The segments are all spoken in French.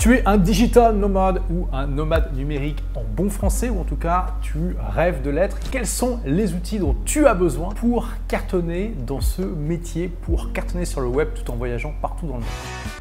Tu es un digital nomade ou un nomade numérique en bon français, ou en tout cas tu rêves de l'être. Quels sont les outils dont tu as besoin pour cartonner dans ce métier, pour cartonner sur le web tout en voyageant partout dans le monde?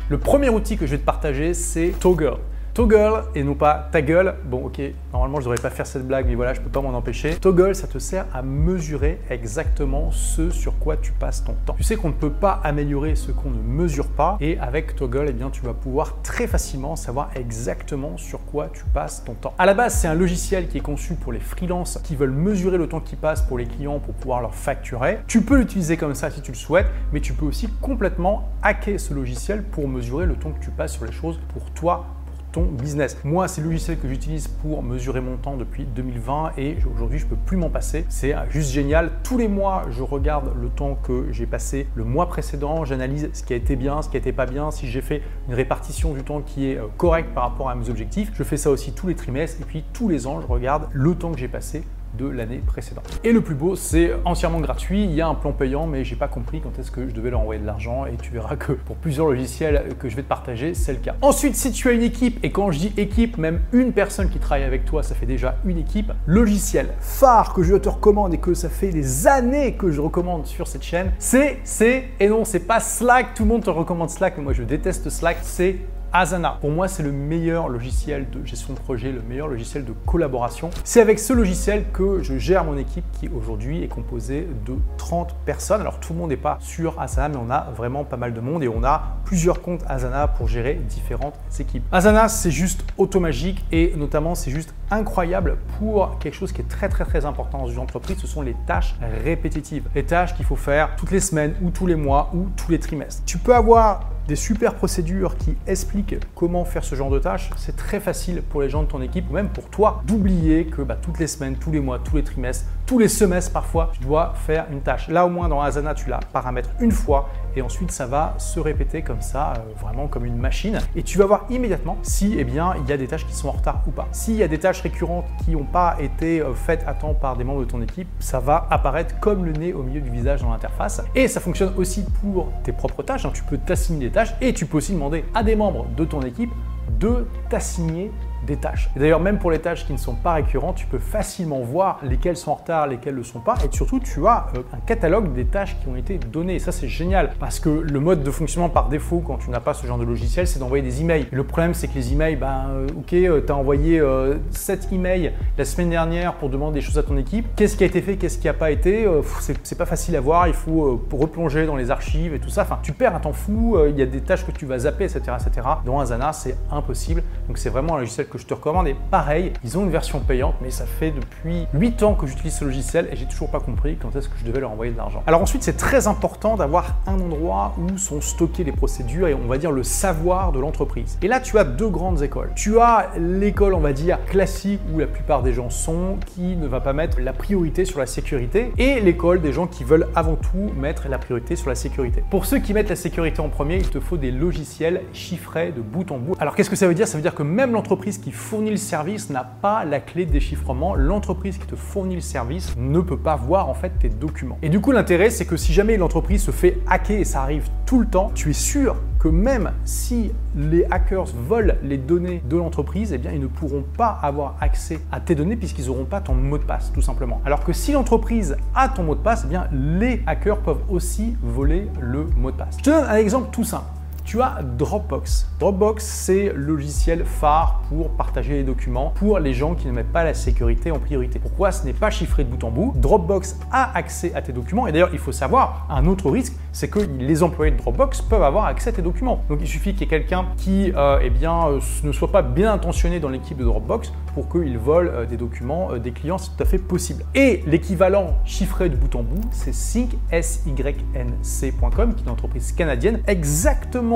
Le premier outil que je vais te partager, c'est Toggle. Toggle et non pas ta gueule. Bon, ok, normalement je devrais pas faire cette blague, mais voilà, je peux pas m'en empêcher. Toggle, ça te sert à mesurer exactement ce sur quoi tu passes ton temps. Tu sais qu'on ne peut pas améliorer ce qu'on ne mesure pas, et avec Toggle, eh bien, tu vas pouvoir très facilement savoir exactement sur quoi tu passes ton temps. À la base, c'est un logiciel qui est conçu pour les freelances qui veulent mesurer le temps qui passe pour les clients pour pouvoir leur facturer. Tu peux l'utiliser comme ça si tu le souhaites, mais tu peux aussi complètement hacker ce logiciel pour mesurer le temps que tu passes sur les choses pour toi ton business. Moi, c'est le logiciel que j'utilise pour mesurer mon temps depuis 2020 et aujourd'hui, je peux plus m'en passer. C'est juste génial. Tous les mois, je regarde le temps que j'ai passé le mois précédent, j'analyse ce qui a été bien, ce qui n'était pas bien, si j'ai fait une répartition du temps qui est euh, correcte par rapport à mes objectifs. Je fais ça aussi tous les trimestres et puis tous les ans, je regarde le temps que j'ai passé de l'année précédente. Et le plus beau, c'est entièrement gratuit. Il y a un plan payant, mais j'ai pas compris quand est-ce que je devais leur envoyer de l'argent. Et tu verras que pour plusieurs logiciels que je vais te partager, c'est le cas. Ensuite, si tu as une équipe, et quand je dis équipe, même une personne qui travaille avec toi, ça fait déjà une équipe. Logiciel phare que je te recommande et que ça fait des années que je recommande sur cette chaîne, c'est, c'est, et non, c'est pas Slack. Tout le monde te recommande Slack, mais moi je déteste Slack. C'est Asana. Pour moi, c'est le meilleur logiciel de gestion de projet, le meilleur logiciel de collaboration. C'est avec ce logiciel que je gère mon équipe qui aujourd'hui est composée de 30 personnes. Alors tout le monde n'est pas sur Asana, mais on a vraiment pas mal de monde et on a plusieurs comptes Asana pour gérer différentes équipes. Asana, c'est juste automagique et notamment c'est juste incroyable pour quelque chose qui est très très très important dans une entreprise, ce sont les tâches répétitives. Les tâches qu'il faut faire toutes les semaines ou tous les mois ou tous les trimestres. Tu peux avoir des super procédures qui expliquent comment faire ce genre de tâches, c'est très facile pour les gens de ton équipe ou même pour toi d'oublier que bah, toutes les semaines, tous les mois, tous les trimestres, tous les semestres parfois, tu dois faire une tâche. Là au moins dans Asana, tu la paramètres une fois et ensuite ça va se répéter comme ça, euh, vraiment comme une machine. Et tu vas voir immédiatement si eh bien, il y a des tâches qui sont en retard ou pas. S'il y a des tâches récurrentes qui n'ont pas été euh, faites à temps par des membres de ton équipe, ça va apparaître comme le nez au milieu du visage dans l'interface. Et ça fonctionne aussi pour tes propres tâches. Hein. Tu peux t'assigner des tâches et tu peux aussi demander à des membres de ton équipe de t'assigner tâches. D'ailleurs, même pour les tâches qui ne sont pas récurrentes, tu peux facilement voir lesquelles sont en retard, lesquelles ne le sont pas. Et surtout, tu as euh, un catalogue des tâches qui ont été données. Et ça, c'est génial parce que le mode de fonctionnement par défaut quand tu n'as pas ce genre de logiciel, c'est d'envoyer des emails. Le problème, c'est que les emails, ben, euh, ok, euh, tu as envoyé 7 emails la semaine dernière pour demander des choses à ton équipe. Qu'est-ce qui a été fait, qu'est-ce qui n'a pas été? C'est pas facile à voir. Il faut replonger dans les archives et tout ça. Enfin, tu perds un temps fou. Il y a des tâches que tu vas zapper, etc., etc. Dans Asana, c'est impossible. Donc, c'est vraiment un logiciel que je te recommande. Et pareil, ils ont une version payante, mais ça fait depuis 8 ans que j'utilise ce logiciel et j'ai toujours pas compris quand est-ce que je devais leur envoyer de l'argent. Alors ensuite, c'est très important d'avoir un endroit où sont stockées les procédures et on va dire le savoir de l'entreprise. Et là, tu as deux grandes écoles. Tu as l'école, on va dire, classique où la plupart des gens sont, qui ne va pas mettre la priorité sur la sécurité, et l'école des gens qui veulent avant tout mettre la priorité sur la sécurité. Pour ceux qui mettent la sécurité en premier, il te faut des logiciels chiffrés de bout en bout. Alors qu'est-ce que ça veut dire? Ça veut dire que même l'entreprise qui fournit le service n'a pas la clé de déchiffrement. L'entreprise qui te fournit le service ne peut pas voir en fait tes documents. Et du coup, l'intérêt, c'est que si jamais l'entreprise se fait hacker, et ça arrive tout le temps, tu es sûr que même si les hackers volent les données de l'entreprise, eh bien, ils ne pourront pas avoir accès à tes données puisqu'ils n'auront pas ton mot de passe, tout simplement. Alors que si l'entreprise a ton mot de passe, eh bien, les hackers peuvent aussi voler le mot de passe. Je te donne un exemple tout simple tu as Dropbox. Dropbox, c'est le logiciel phare pour partager les documents pour les gens qui ne mettent pas la sécurité en priorité. Pourquoi ce n'est pas chiffré de bout en bout? Dropbox a accès à tes documents et d'ailleurs, il faut savoir, un autre risque, c'est que les employés de Dropbox peuvent avoir accès à tes documents. Donc il suffit qu'il y ait quelqu'un qui euh, eh bien, euh, ne soit pas bien intentionné dans l'équipe de Dropbox pour qu'il vole euh, des documents des clients, c'est tout à fait possible. Et l'équivalent chiffré de bout en bout, c'est syncnc.com, qui est une entreprise canadienne,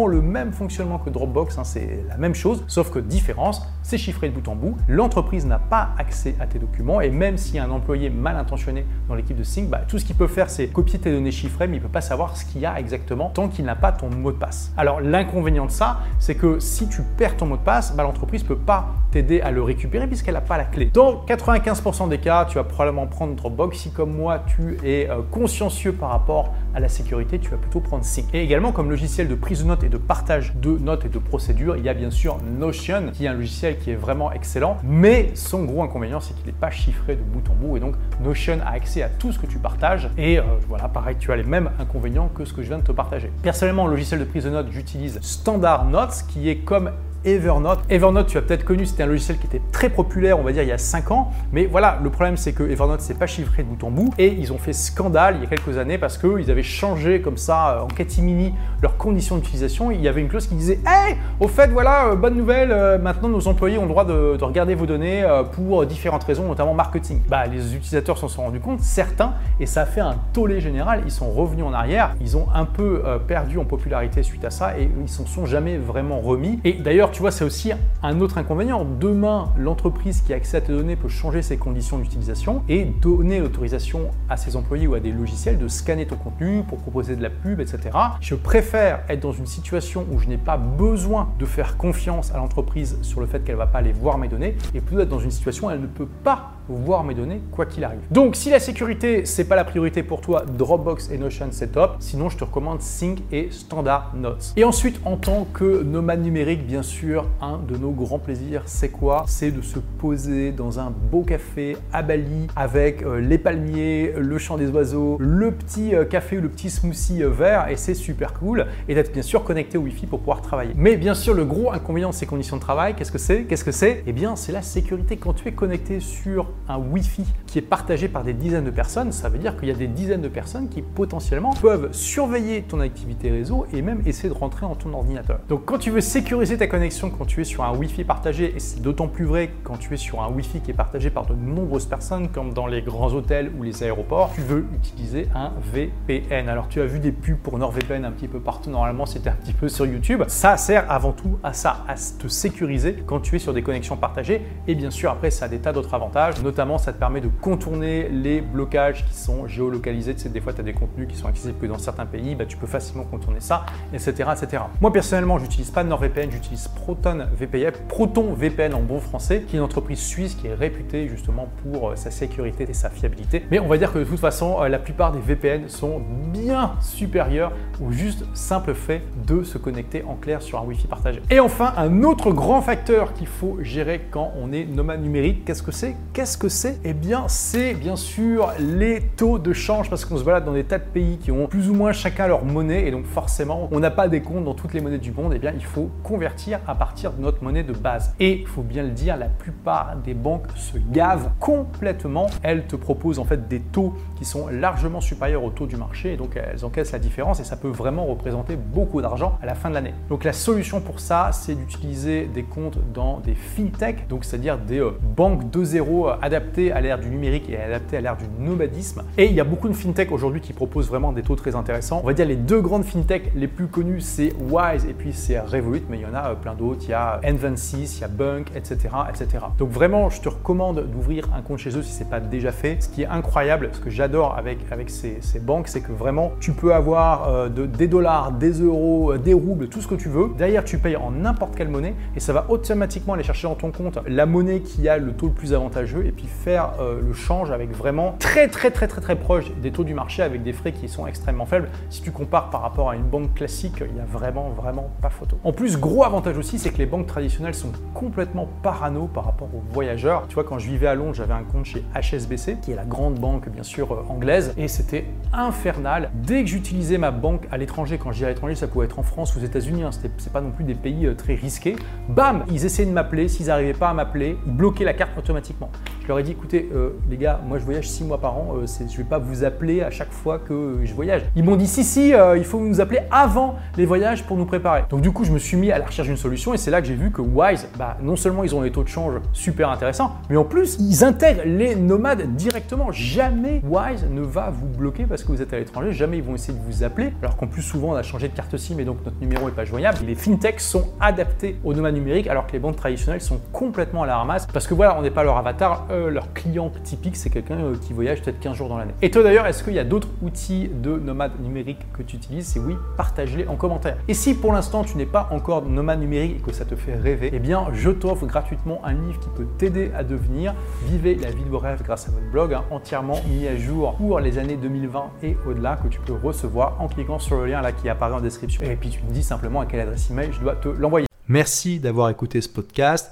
le même fonctionnement que Dropbox, hein, c'est la même chose, sauf que différence, c'est chiffré de bout en bout. L'entreprise n'a pas accès à tes documents et même s'il y a un employé mal intentionné dans l'équipe de Sync, bah, tout ce qu'il peut faire, c'est copier tes données chiffrées, mais il ne peut pas savoir ce qu'il y a exactement tant qu'il n'a pas ton mot de passe. Alors l'inconvénient de ça, c'est que si tu perds ton mot de passe, bah, l'entreprise ne peut pas t'aider à le récupérer puisqu'elle n'a pas la clé. Dans 95% des cas, tu vas probablement prendre Dropbox. Si comme moi, tu es euh, consciencieux par rapport à la sécurité, tu vas plutôt prendre Sync. Et également comme logiciel de prise de notes et partage de notes et de procédures. Il y a bien sûr Notion, qui est un logiciel qui est vraiment excellent, mais son gros inconvénient, c'est qu'il n'est pas chiffré de bout en bout. Et donc, Notion a accès à tout ce que tu partages. Et euh, voilà, pareil, tu as les mêmes inconvénients que ce que je viens de te partager. Personnellement, le logiciel de prise de notes, j'utilise Standard Notes, qui est comme Evernote. Evernote, tu as peut-être connu, c'était un logiciel qui était très populaire, on va dire, il y a 5 ans. Mais voilà, le problème, c'est que Evernote, c'est pas chiffré de bout en bout. Et ils ont fait scandale il y a quelques années parce qu'ils avaient changé comme ça, euh, en catimini, leurs conditions d'utilisation. Il y avait une clause qui disait Hey, au fait, voilà, euh, bonne nouvelle, euh, maintenant nos employés ont le droit de, regarder vos données pour différentes raisons, notamment marketing. Bah, les utilisateurs s'en sont rendus compte, certains, et ça a fait un tollé général. Ils sont revenus en arrière, ils ont un peu perdu en popularité suite à ça et ils s'en sont jamais vraiment remis. Et d'ailleurs, tu vois, c'est aussi un autre inconvénient. Demain, l'entreprise qui a accès à tes données peut changer ses conditions d'utilisation et donner l'autorisation à ses employés ou à des logiciels de scanner ton contenu pour proposer de la pub, etc. Je préfère être dans une situation où je n'ai pas besoin de faire confiance à l'entreprise sur le fait qu'elle ne va pas aller voir mes données et plutôt être dans une situation où elle ne peut pas voir mes données quoi qu'il arrive. Donc si la sécurité c'est pas la priorité pour toi, Dropbox et Notion c'est top. Sinon je te recommande Sync et Standard Notes. Et ensuite en tant que nomade numérique, bien sûr, un de nos grands plaisirs c'est quoi? C'est de se poser dans un beau café à Bali avec euh, les palmiers, le chant des oiseaux, le petit euh, café ou le petit smoothie euh, vert et c'est super cool et d'être bien sûr connecté au Wi-Fi pour pouvoir travailler. Mais bien sûr le gros inconvénient de ces conditions de travail, qu'est-ce que c'est? Qu'est-ce que c'est? Eh bien c'est la sécurité. Quand tu es connecté sur un Wi-Fi qui est partagé par des dizaines de personnes, ça veut dire qu'il y a des dizaines de personnes qui potentiellement peuvent surveiller ton activité réseau et même essayer de rentrer dans ton ordinateur. Donc quand tu veux sécuriser ta connexion quand tu es sur un Wi-Fi partagé, et c'est d'autant plus vrai quand tu es sur un Wi-Fi qui est partagé par de nombreuses personnes, comme dans les grands hôtels ou les aéroports, tu veux utiliser un VPN. Alors tu as vu des pubs pour NordVPN un petit peu partout, normalement c'était un petit peu sur YouTube. Ça sert avant tout à ça, à te sécuriser quand tu es sur des connexions partagées. Et bien sûr, après, ça a des tas d'autres avantages, notamment ça te permet de contourner les blocages qui sont géolocalisés. Tu sais, des fois, tu as des contenus qui sont accessibles que dans certains pays, bah, tu peux facilement contourner ça, etc. etc. Moi, personnellement, j'utilise pas NordVPN, j'utilise Proton VPN, Proton VPN en bon français, qui est une entreprise suisse qui est réputée justement pour euh, sa sécurité et sa fiabilité. Mais on va dire que de toute façon, euh, la plupart des VPN sont bien supérieurs au juste simple fait de se connecter en clair sur un Wi-Fi partagé. Et enfin, un autre grand facteur qu'il faut gérer quand on est nomade numérique, qu'est-ce que c'est? Que c'est Eh bien, c'est bien sûr les taux de change parce qu'on se balade dans des tas de pays qui ont plus ou moins chacun leur monnaie et donc forcément, on n'a pas des comptes dans toutes les monnaies du monde. Eh bien, il faut convertir à partir de notre monnaie de base. Et il faut bien le dire, la plupart des banques se gavent complètement. Elles te proposent en fait des taux qui sont largement supérieurs au taux du marché et donc elles encaissent la différence et ça peut vraiment représenter beaucoup d'argent à la fin de l'année. Donc la solution pour ça, c'est d'utiliser des comptes dans des fintech, donc c'est-à-dire des euh, banques de zéro adaptées à l'ère du numérique et adaptées à l'ère du nomadisme. Et il y a beaucoup de fintech aujourd'hui qui proposent vraiment des taux très intéressants. On va dire les deux grandes fintech les plus connues, c'est Wise et puis c'est Revolut, mais il y en a euh, plein d'autres. Il y a N26, il y a Bunk, etc., etc. Donc vraiment, je te recommande d'ouvrir un compte chez eux si c'est pas déjà fait. Ce qui est incroyable, ce que j'adore avec, avec ces, banques, c'est que vraiment, tu peux avoir euh, de, des dollars, des euros, euh, des roubles, tout ce que tu veux. Derrière, tu payes en n'importe quelle monnaie et ça va automatiquement aller chercher dans ton compte la monnaie qui a le taux le plus avantageux puis faire euh, le change avec vraiment très très très très très proche des taux du marché avec des frais qui sont extrêmement faibles. Si tu compares par rapport à une banque classique, il n'y a vraiment vraiment pas photo. En plus, gros avantage aussi, c'est que les banques traditionnelles sont complètement parano par rapport aux voyageurs. Tu vois, quand je vivais à Londres, j'avais un compte chez HSBC, qui est la grande banque bien sûr anglaise, et c'était infernal. Dès que j'utilisais ma banque à l'étranger, quand dis à l'étranger, ça pouvait être en France ou aux États-Unis, hein, c'est pas non plus des pays euh, très risqués. Bam, ils essayaient de m'appeler, s'ils n'arrivaient pas à m'appeler, ils bloquaient la carte automatiquement. Je leur ai dit, écoutez, euh, les gars, moi je voyage six mois par an, euh, je ne vais pas vous appeler à chaque fois que je voyage. Ils m'ont dit, si, si, il faut nous appeler avant les voyages pour nous préparer. Donc du coup, je me suis mis à la recherche d'une solution et c'est là que j'ai vu que Wise, bah, non seulement ils ont des taux de change super intéressants, mais en plus, ils intègrent les nomades directement. Jamais Wise ne va vous bloquer parce que vous êtes à l'étranger, jamais ils vont essayer de vous appeler, alors qu'en plus souvent on a changé de carte SIM et donc notre numéro n'est pas joignable. Les fintechs sont adaptés aux nomades numériques alors que les banques traditionnelles sont complètement à la ramasse parce que voilà, on n'est pas leur avatar. Euh, leur client typique, c'est quelqu'un euh, qui voyage peut-être 15 jours dans l'année. Et toi d'ailleurs, est-ce qu'il y a d'autres outils de nomade numérique que tu utilises? Si oui, partage-les en commentaire. Et si pour l'instant tu n'es pas encore nomade numérique et que ça te fait rêver, eh bien je t'offre gratuitement un livre qui peut t'aider à devenir. Vivez la vie de vos rêves grâce à votre blog, hein, entièrement mis à jour pour les années 2020 et au-delà que tu peux recevoir en cliquant sur le lien là qui apparaît en description. Et puis tu me dis simplement à quelle adresse email je dois te l'envoyer. Merci d'avoir écouté ce podcast.